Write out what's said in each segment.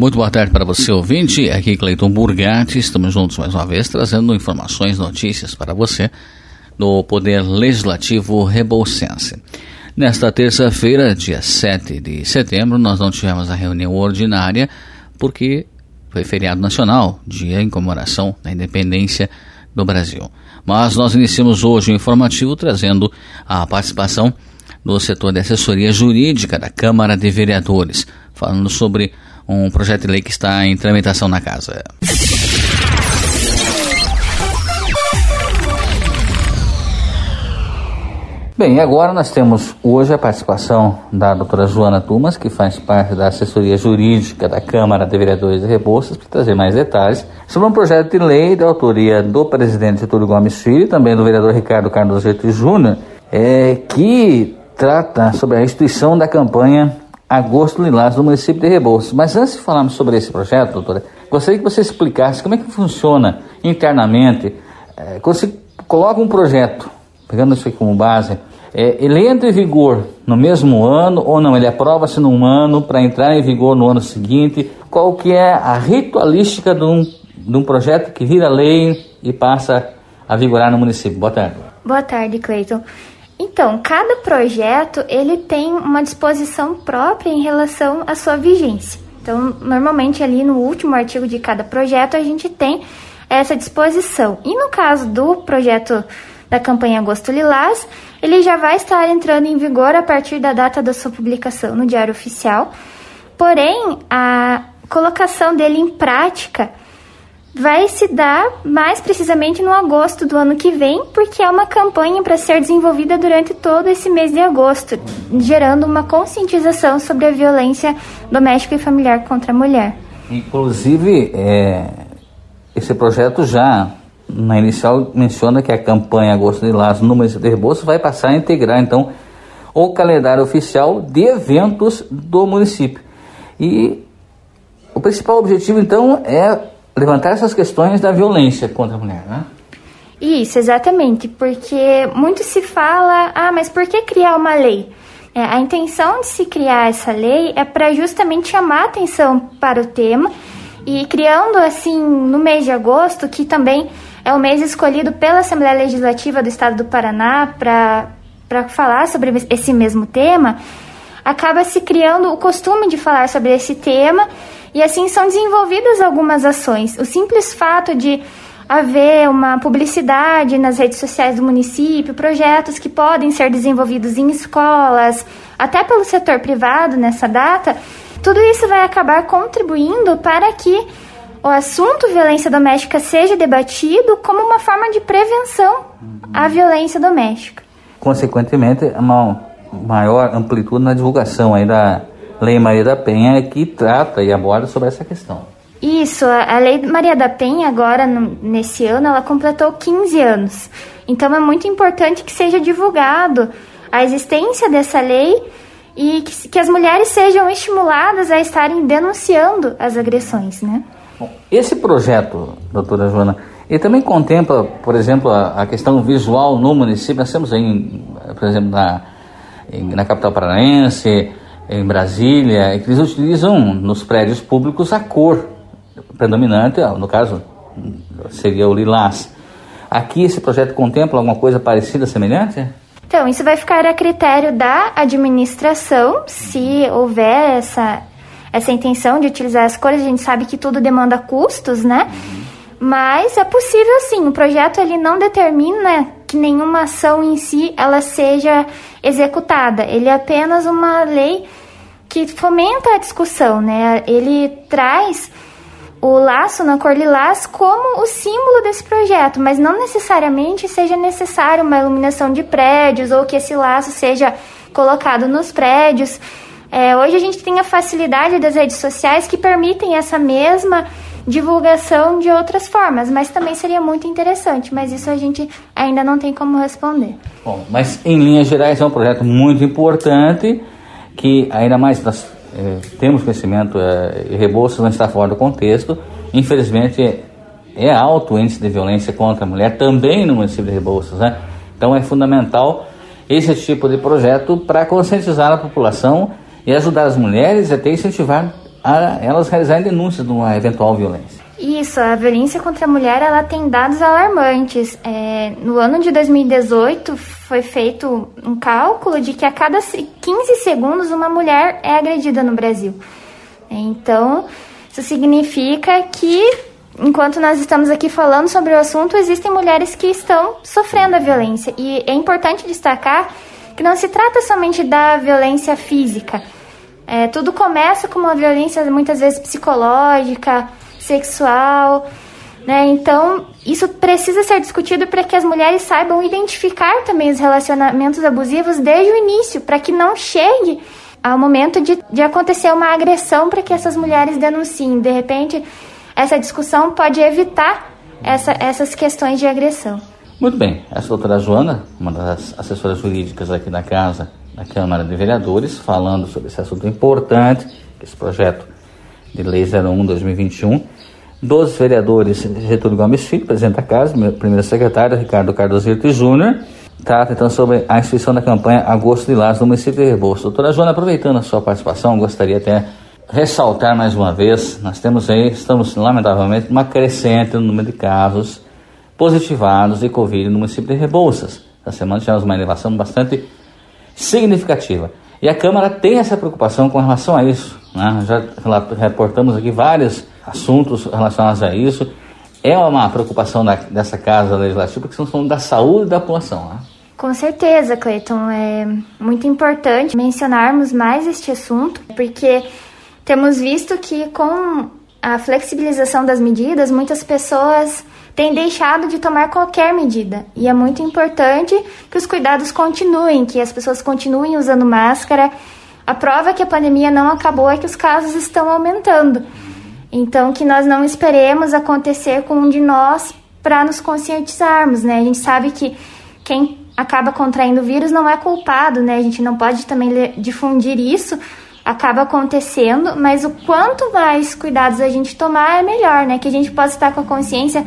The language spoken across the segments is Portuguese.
Muito boa tarde para você, ouvinte. Aqui Cleiton Burgatti. Estamos juntos mais uma vez, trazendo informações, notícias para você do Poder Legislativo Rebolsense. Nesta terça-feira, dia 7 de setembro, nós não tivemos a reunião ordinária porque foi feriado nacional, dia em comemoração da independência do Brasil. Mas nós iniciamos hoje o informativo trazendo a participação do setor de assessoria jurídica da Câmara de Vereadores, falando sobre um projeto de lei que está em tramitação na casa. Bem, agora nós temos hoje a participação da doutora Joana Tumas, que faz parte da assessoria jurídica da Câmara de Vereadores de Rebouças, para trazer mais detalhes sobre um projeto de lei da autoria do presidente Getúlio Gomes Filho e também do vereador Ricardo Carlos Getúlio Júnior, é, que trata sobre a instituição da campanha Agosto Lilás do município de Rebouças. Mas antes de falarmos sobre esse projeto, doutora, gostaria que você explicasse como é que funciona internamente, é, quando você coloca um projeto, pegando isso aqui como base, é, ele entra em vigor no mesmo ano ou não? Ele aprova-se num ano para entrar em vigor no ano seguinte? Qual que é a ritualística de um, de um projeto que vira lei e passa a vigorar no município? Boa tarde. Boa tarde, Cleiton. Então, cada projeto ele tem uma disposição própria em relação à sua vigência. Então, normalmente ali no último artigo de cada projeto a gente tem essa disposição. E no caso do projeto da campanha Agosto Lilás, ele já vai estar entrando em vigor a partir da data da sua publicação no Diário Oficial. Porém, a colocação dele em prática vai se dar mais precisamente no agosto do ano que vem, porque é uma campanha para ser desenvolvida durante todo esse mês de agosto, gerando uma conscientização sobre a violência doméstica e familiar contra a mulher. Inclusive, é, esse projeto já na inicial menciona que a campanha Agosto de Laço no município de Rebouças vai passar a integrar então o calendário oficial de eventos do município. E o principal objetivo então é levantar essas questões da violência contra a mulher, né? Isso, exatamente, porque muito se fala, ah, mas por que criar uma lei? É, a intenção de se criar essa lei é para justamente chamar atenção para o tema e criando assim no mês de agosto, que também é o mês escolhido pela Assembleia Legislativa do Estado do Paraná para falar sobre esse mesmo tema, acaba se criando o costume de falar sobre esse tema e assim são desenvolvidas algumas ações. O simples fato de haver uma publicidade nas redes sociais do município, projetos que podem ser desenvolvidos em escolas, até pelo setor privado nessa data, tudo isso vai acabar contribuindo para que o assunto violência doméstica seja debatido como uma forma de prevenção à violência doméstica. Consequentemente, uma maior amplitude na divulgação aí da, Lei Maria da Penha que trata e aborda sobre essa questão. Isso, a Lei Maria da Penha agora, nesse ano, ela completou 15 anos. Então é muito importante que seja divulgado a existência dessa lei e que, que as mulheres sejam estimuladas a estarem denunciando as agressões, né? Bom, esse projeto, doutora Joana, ele também contempla, por exemplo, a, a questão visual no município. Nós temos aí, por exemplo, na, na capital paranaense, em Brasília, que eles utilizam nos prédios públicos a cor predominante, no caso seria o lilás. Aqui esse projeto contempla alguma coisa parecida, semelhante? Então, isso vai ficar a critério da administração, se houver essa, essa intenção de utilizar as cores. A gente sabe que tudo demanda custos, né? Mas é possível sim. O projeto ele não determina que nenhuma ação em si ela seja executada. Ele é apenas uma lei que fomenta a discussão, né? Ele traz o laço na cor lilás como o símbolo desse projeto, mas não necessariamente seja necessário uma iluminação de prédios ou que esse laço seja colocado nos prédios. É, hoje a gente tem a facilidade das redes sociais que permitem essa mesma divulgação de outras formas, mas também seria muito interessante, mas isso a gente ainda não tem como responder. Bom, mas em linhas gerais é um projeto muito importante que ainda mais nós é, temos conhecimento, é, e Rebouças não está fora do contexto, infelizmente é, é alto o índice de violência contra a mulher também no município de Rebouças, né? Então é fundamental esse tipo de projeto para conscientizar a população e ajudar as mulheres e até incentivar a elas realizarem denúncias de uma eventual violência. Isso, a violência contra a mulher ela tem dados alarmantes. É, no ano de 2018 foi feito um cálculo de que a cada 15 segundos uma mulher é agredida no Brasil. Então, isso significa que enquanto nós estamos aqui falando sobre o assunto, existem mulheres que estão sofrendo a violência. E é importante destacar que não se trata somente da violência física. É, tudo começa com uma violência muitas vezes psicológica, sexual, né? Então, isso precisa ser discutido para que as mulheres saibam identificar também os relacionamentos abusivos desde o início, para que não chegue ao momento de, de acontecer uma agressão para que essas mulheres denunciem. De repente, essa discussão pode evitar essa, essas questões de agressão. Muito bem, essa doutora Joana, uma das assessoras jurídicas aqui da Casa, da Câmara de Vereadores, falando sobre esse assunto importante, esse projeto de Lei 01-2021. Dos vereadores Getúlio Gomes Filho, presidente da Casa, meu primeiro secretário, Ricardo Cardoso Júnior, trata então sobre a instituição da campanha Agosto de Lares no município de Rebouças. Doutora Joana, aproveitando a sua participação, gostaria até ressaltar mais uma vez, nós temos aí, estamos lamentavelmente, uma crescente no número de casos positivados de Covid no município de Rebouças. Essa semana tivemos uma elevação bastante significativa. E a Câmara tem essa preocupação com relação a isso. Né? Já reportamos aqui vários assuntos relacionados a isso. É uma preocupação da, dessa Casa Legislativa, porque falando da saúde da população. Né? Com certeza, Cleiton. É muito importante mencionarmos mais este assunto, porque temos visto que com a flexibilização das medidas, muitas pessoas têm deixado de tomar qualquer medida. E é muito importante que os cuidados continuem, que as pessoas continuem usando máscara. A prova que a pandemia não acabou é que os casos estão aumentando. Então, que nós não esperemos acontecer com um de nós para nos conscientizarmos, né? A gente sabe que quem acaba contraindo o vírus não é culpado, né? A gente não pode também difundir isso, acaba acontecendo, mas o quanto mais cuidados a gente tomar é melhor, né? Que a gente possa estar com a consciência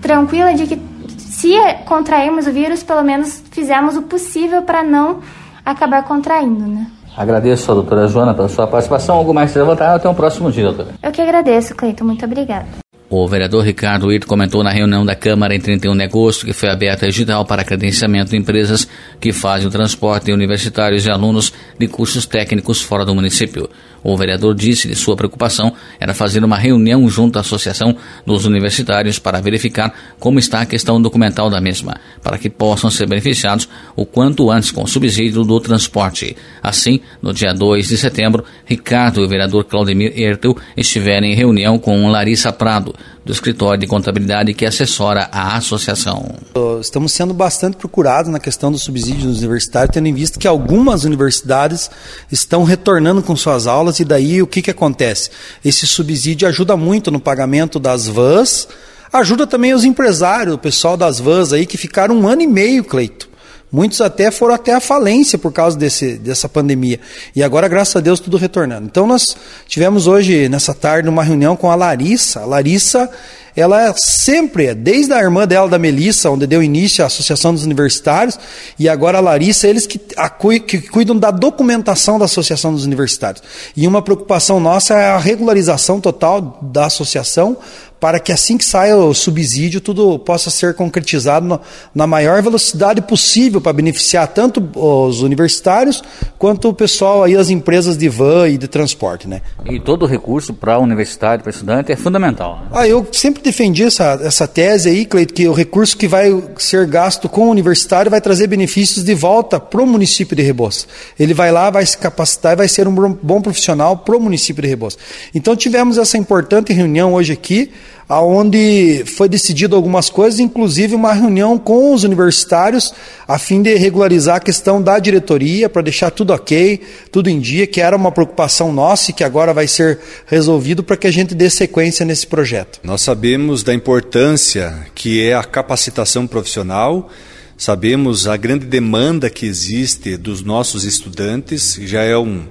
tranquila de que se contrairmos o vírus, pelo menos fizemos o possível para não acabar contraindo, né? Agradeço a doutora Joana pela sua participação. Algo mais que levantar? Até o próximo dia, doutora. Eu que agradeço, Cleiton. Muito obrigada. O vereador Ricardo Ito comentou na reunião da Câmara em 31 de agosto que foi aberta a digital para credenciamento de empresas que fazem o transporte de universitários e alunos de cursos técnicos fora do município. O vereador disse que sua preocupação era fazer uma reunião junto à Associação dos Universitários para verificar como está a questão documental da mesma, para que possam ser beneficiados o quanto antes com o subsídio do transporte. Assim, no dia 2 de setembro, Ricardo e o vereador Claudemir Ertel estiveram em reunião com Larissa Prado, do escritório de contabilidade que assessora a associação. Estamos sendo bastante procurados na questão do subsídio universitários, tendo em vista que algumas universidades estão retornando com suas aulas e daí o que, que acontece? Esse subsídio ajuda muito no pagamento das vans, ajuda também os empresários, o pessoal das vans aí que ficaram um ano e meio, Cleito Muitos até foram até a falência por causa desse, dessa pandemia. E agora, graças a Deus, tudo retornando. Então, nós tivemos hoje, nessa tarde, uma reunião com a Larissa. A Larissa, ela sempre, desde a irmã dela, da Melissa, onde deu início à Associação dos Universitários, e agora a Larissa, eles que, a, que cuidam da documentação da Associação dos Universitários. E uma preocupação nossa é a regularização total da associação para que assim que saia o subsídio, tudo possa ser concretizado no, na maior velocidade possível para beneficiar tanto os universitários quanto o pessoal aí, as empresas de van e de transporte. Né? E todo recurso para a universidade, para estudante, é fundamental. Né? Ah, eu sempre defendi essa, essa tese aí, Cleito, que o recurso que vai ser gasto com o universitário vai trazer benefícios de volta para o município de Rebouças. Ele vai lá, vai se capacitar e vai ser um bom profissional para o município de Rebouças. Então tivemos essa importante reunião hoje aqui, aonde foi decidido algumas coisas, inclusive uma reunião com os universitários a fim de regularizar a questão da diretoria para deixar tudo ok, tudo em dia, que era uma preocupação nossa e que agora vai ser resolvido para que a gente dê sequência nesse projeto. Nós sabemos da importância que é a capacitação profissional. Sabemos a grande demanda que existe dos nossos estudantes, já é um,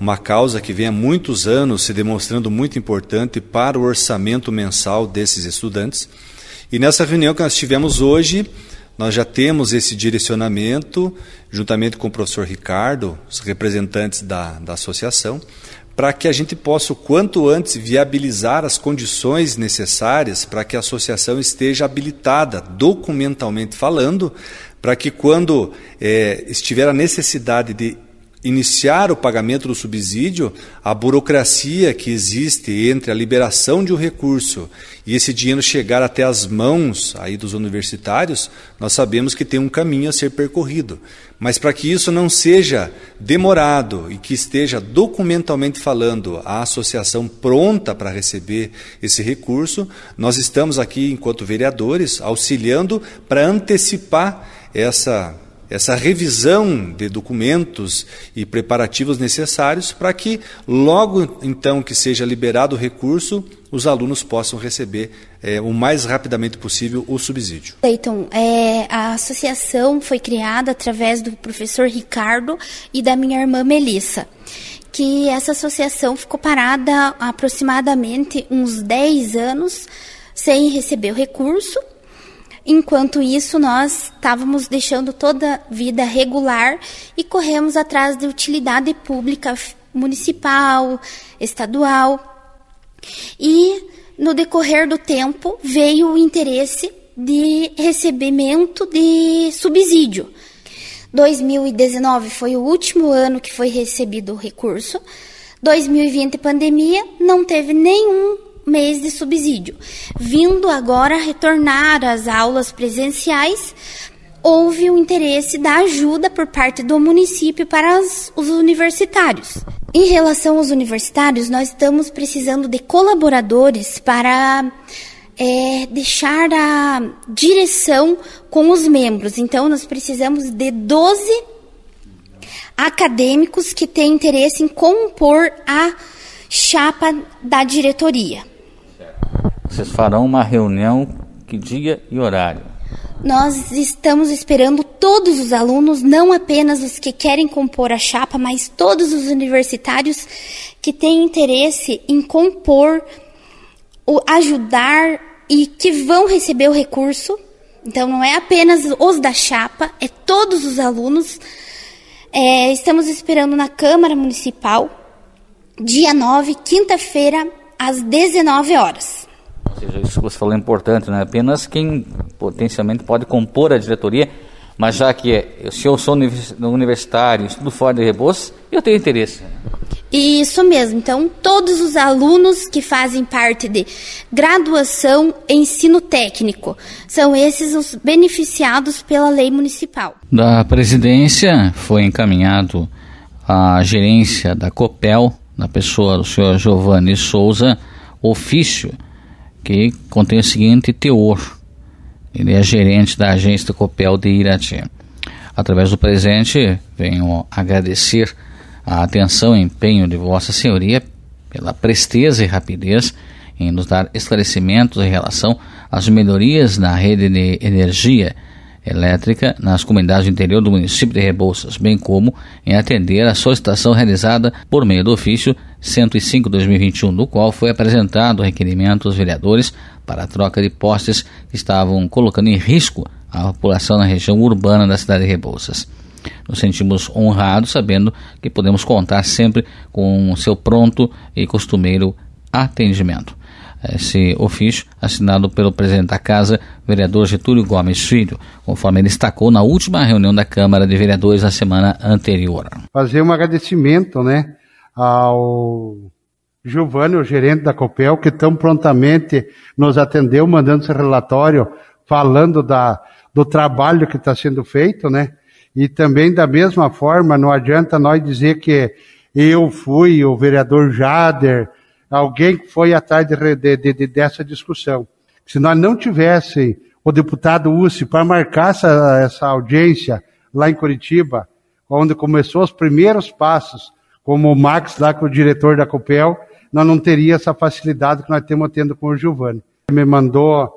uma causa que vem há muitos anos se demonstrando muito importante para o orçamento mensal desses estudantes. E nessa reunião que nós tivemos hoje, nós já temos esse direcionamento, juntamente com o professor Ricardo, os representantes da, da associação, para que a gente possa, o quanto antes, viabilizar as condições necessárias para que a associação esteja habilitada, documentalmente falando, para que quando é, estiver a necessidade de iniciar o pagamento do subsídio, a burocracia que existe entre a liberação de um recurso e esse dinheiro chegar até as mãos aí dos universitários, nós sabemos que tem um caminho a ser percorrido. Mas para que isso não seja demorado e que esteja documentalmente falando a associação pronta para receber esse recurso, nós estamos aqui, enquanto vereadores, auxiliando para antecipar essa essa revisão de documentos e preparativos necessários para que, logo então que seja liberado o recurso, os alunos possam receber é, o mais rapidamente possível o subsídio. Então, é, a associação foi criada através do professor Ricardo e da minha irmã Melissa que essa associação ficou parada aproximadamente uns 10 anos sem receber o recurso Enquanto isso, nós estávamos deixando toda a vida regular e corremos atrás de utilidade pública municipal, estadual. E no decorrer do tempo veio o interesse de recebimento de subsídio. 2019 foi o último ano que foi recebido o recurso. 2020 pandemia não teve nenhum mês de subsídio. Vindo agora retornar às aulas presenciais, houve o interesse da ajuda por parte do município para os universitários. Em relação aos universitários, nós estamos precisando de colaboradores para é, deixar a direção com os membros. Então, nós precisamos de 12 acadêmicos que têm interesse em compor a chapa da diretoria. Vocês farão uma reunião que dia e horário? Nós estamos esperando todos os alunos, não apenas os que querem compor a chapa, mas todos os universitários que têm interesse em compor, ajudar e que vão receber o recurso. Então, não é apenas os da chapa, é todos os alunos. É, estamos esperando na Câmara Municipal, dia 9, quinta-feira, às 19 horas. Seja, isso que você falou é importante, não é apenas quem potencialmente pode compor a diretoria, mas já que é, se eu sou universitário, estudo fora de Rebouças, eu tenho interesse. Isso mesmo. Então, todos os alunos que fazem parte de graduação ensino técnico são esses os beneficiados pela lei municipal. Da presidência foi encaminhado a gerência da COPEL, na pessoa do senhor Giovanni Souza, ofício que contém o seguinte teor. Ele é gerente da agência Copel de Irati. Através do presente, venho agradecer a atenção e empenho de Vossa Senhoria pela presteza e rapidez em nos dar esclarecimentos em relação às melhorias na rede de energia elétrica nas comunidades do interior do município de Rebouças, bem como em atender a solicitação realizada por meio do ofício 105-2021, no qual foi apresentado o requerimento aos vereadores para a troca de postes que estavam colocando em risco a população na região urbana da cidade de Rebouças. Nos sentimos honrados sabendo que podemos contar sempre com seu pronto e costumeiro atendimento esse ofício assinado pelo presidente da Casa, vereador Getúlio Gomes Filho, conforme ele destacou na última reunião da Câmara de Vereadores na semana anterior. Fazer um agradecimento, né, ao Giovanni, o gerente da Copel, que tão prontamente nos atendeu, mandando esse relatório, falando da, do trabalho que está sendo feito, né, e também da mesma forma, não adianta nós dizer que eu fui o vereador Jader, alguém foi atrás de, de, de, dessa discussão. Se nós não tivesse o deputado Ussi para marcar essa, essa audiência lá em Curitiba, onde começou os primeiros passos, como o Max lá com o diretor da Copel, nós não teria essa facilidade que nós temos tendo com o Giovanni. Ele me mandou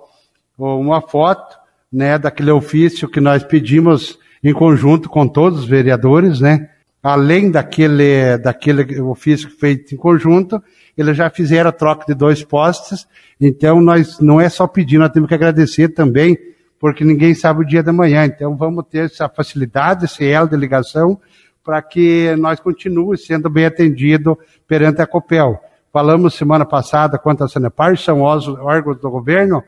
uma foto, né, daquele ofício que nós pedimos em conjunto com todos os vereadores, né, além daquele, daquele ofício feito em conjunto, eles já fizeram a troca de dois postes, então nós não é só pedir, nós temos que agradecer também, porque ninguém sabe o dia da manhã, então vamos ter essa facilidade, esse elo de ligação, para que nós continuemos sendo bem atendidos perante a COPEL. Falamos semana passada quanto a Sanepar, são órgãos do governo,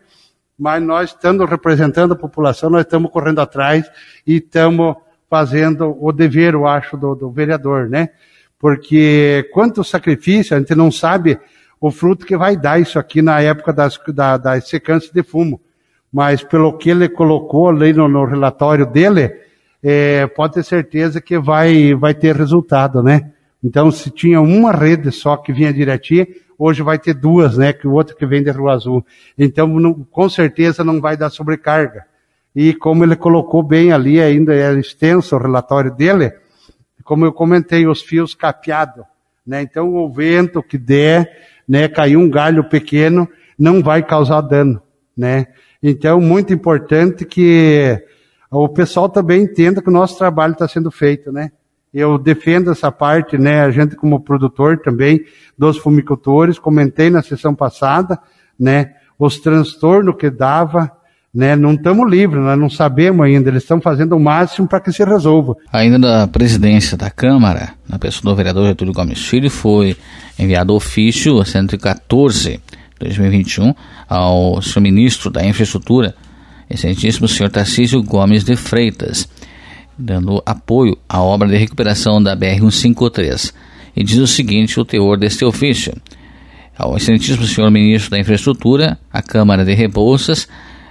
mas nós estando representando a população, nós estamos correndo atrás e estamos fazendo o dever, eu acho, do, do vereador, né? Porque quanto sacrifício, a gente não sabe o fruto que vai dar isso aqui na época das, da, das secâncias de fumo. Mas pelo que ele colocou ali no, no relatório dele, é, pode ter certeza que vai, vai ter resultado, né? Então, se tinha uma rede só que vinha direitinho, hoje vai ter duas, né? Que o outro que vem de Rua Azul. Então, não, com certeza não vai dar sobrecarga. E como ele colocou bem ali, ainda é extenso o relatório dele, como eu comentei, os fios capeados. Né? Então, o vento que der, né, cair um galho pequeno, não vai causar dano. Né? Então, muito importante que o pessoal também entenda que o nosso trabalho está sendo feito. Né? Eu defendo essa parte, né, a gente como produtor também dos fumicultores, comentei na sessão passada, né, os transtornos que dava, né, não estamos livres, nós não sabemos ainda, eles estão fazendo o máximo para que se resolva. Ainda da presidência da Câmara, na pessoa do vereador Getúlio Gomes Filho, foi enviado ofício 114 2021 ao senhor ministro da Infraestrutura, excelentíssimo senhor Tarcísio Gomes de Freitas, dando apoio à obra de recuperação da BR-153. E diz o seguinte o teor deste ofício. Ao excelentíssimo senhor ministro da Infraestrutura, a Câmara de Rebouças,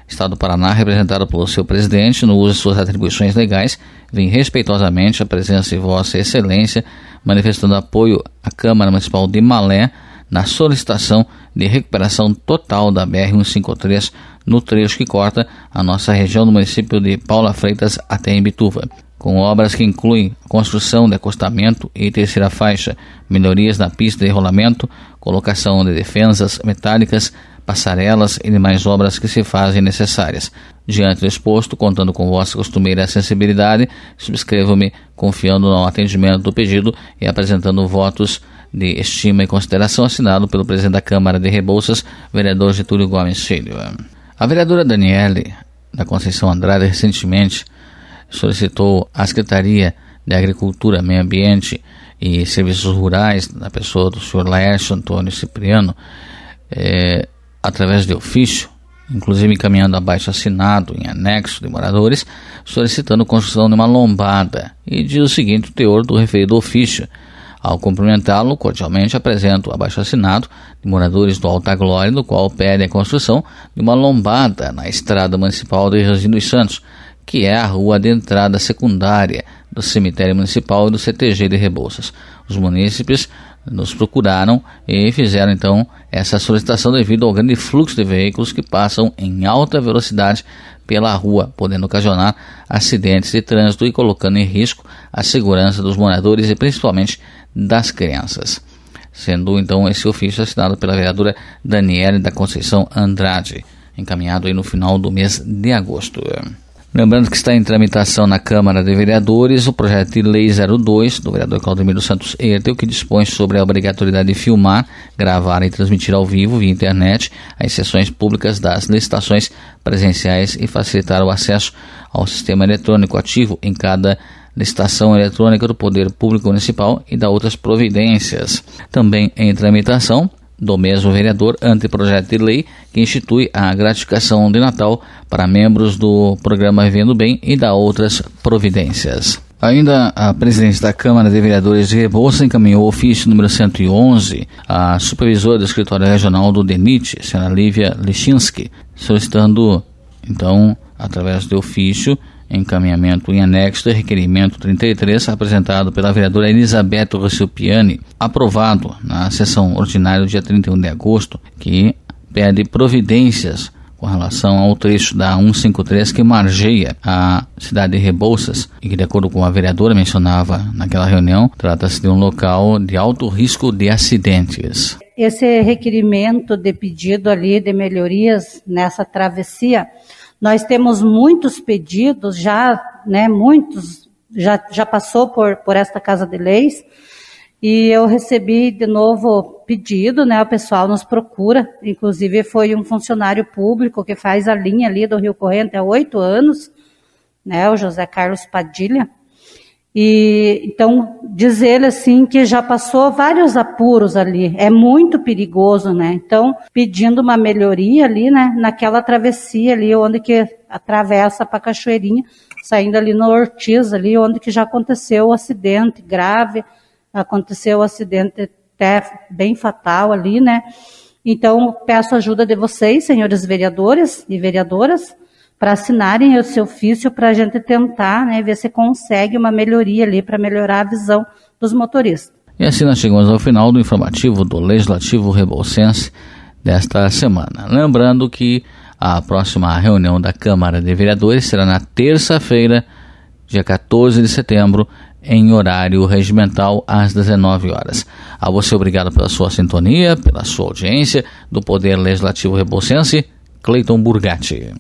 Estado do Paraná, representado pelo seu presidente, no uso de suas atribuições legais, vem respeitosamente a presença de Vossa Excelência, manifestando apoio à Câmara Municipal de Malé na solicitação de recuperação total da BR-153 no trecho que corta a nossa região do município de Paula Freitas até Imbituva, com obras que incluem construção de acostamento e terceira faixa, melhorias na pista de rolamento, colocação de defensas metálicas, passarelas e demais obras que se fazem necessárias. Diante do exposto, contando com vossa costumeira sensibilidade, subscrevo-me confiando no atendimento do pedido e apresentando votos de estima e consideração assinado pelo presidente da Câmara de Rebouças, vereador Getúlio Gomes Filho. A vereadora Daniele da Conceição Andrade recentemente solicitou à Secretaria de Agricultura, Meio Ambiente e Serviços Rurais, na pessoa do senhor Laércio Antônio Cipriano, eh, através de ofício, inclusive encaminhando abaixo assinado em anexo de moradores, solicitando construção de uma lombada. E diz o seguinte o teor do referido ofício. Ao cumprimentá-lo, cordialmente apresento o abaixo assinado de moradores do Alta Glória, no qual pede a construção de uma lombada na estrada municipal de Rio dos Santos, que é a rua de entrada secundária do cemitério municipal e do CTG de Rebouças. Os munícipes nos procuraram e fizeram então essa solicitação devido ao grande fluxo de veículos que passam em alta velocidade pela rua, podendo ocasionar acidentes de trânsito e colocando em risco a segurança dos moradores e principalmente das crianças. Sendo então esse ofício assinado pela vereadora Daniela da Conceição Andrade, encaminhado aí no final do mês de agosto. Lembrando que está em tramitação na Câmara de Vereadores o projeto de lei 02 do vereador Claudemiro Santos Ertel, que dispõe sobre a obrigatoriedade de filmar, gravar e transmitir ao vivo via internet as sessões públicas das licitações presenciais e facilitar o acesso ao sistema eletrônico ativo em cada licitação eletrônica do Poder Público Municipal e da outras providências. Também em tramitação do mesmo vereador anteprojeto de lei que institui a gratificação de Natal para membros do programa Vivendo Bem e da outras providências. Ainda a presidente da Câmara de Vereadores de Rebouça encaminhou o ofício número 111 à supervisora do escritório regional do DENIT, senhora Lívia Lechinski, solicitando, então, através do ofício, encaminhamento em anexo do requerimento 33, apresentado pela vereadora Elizabeth Rossipiani, aprovado na sessão ordinária do dia 31 de agosto, que pede providências com relação ao trecho da 153 que margeia a cidade de Rebouças e que, de acordo com a vereadora mencionava naquela reunião, trata-se de um local de alto risco de acidentes. Esse requerimento de pedido ali de melhorias nessa travessia nós temos muitos pedidos já, né, muitos já, já passou por, por esta Casa de Leis, e eu recebi de novo pedido, né, o pessoal nos procura, inclusive foi um funcionário público que faz a linha ali do Rio Corrente há oito anos, né, o José Carlos Padilha, E então diz ele assim que já passou vários apuros ali, é muito perigoso, né? Então pedindo uma melhoria ali, né? Naquela travessia ali onde que atravessa para Cachoeirinha, saindo ali no Ortiz ali onde que já aconteceu o acidente grave, aconteceu o acidente até bem fatal ali, né? Então peço ajuda de vocês, senhores vereadores e vereadoras para assinarem esse ofício para a gente tentar né, ver se consegue uma melhoria ali para melhorar a visão dos motoristas. E assim nós chegamos ao final do informativo do Legislativo Rebolsense desta semana. Lembrando que a próxima reunião da Câmara de Vereadores será na terça-feira, dia 14 de setembro, em horário regimental às 19 horas. A você obrigado pela sua sintonia, pela sua audiência do Poder Legislativo Rebolsense, Cleiton Burgatti.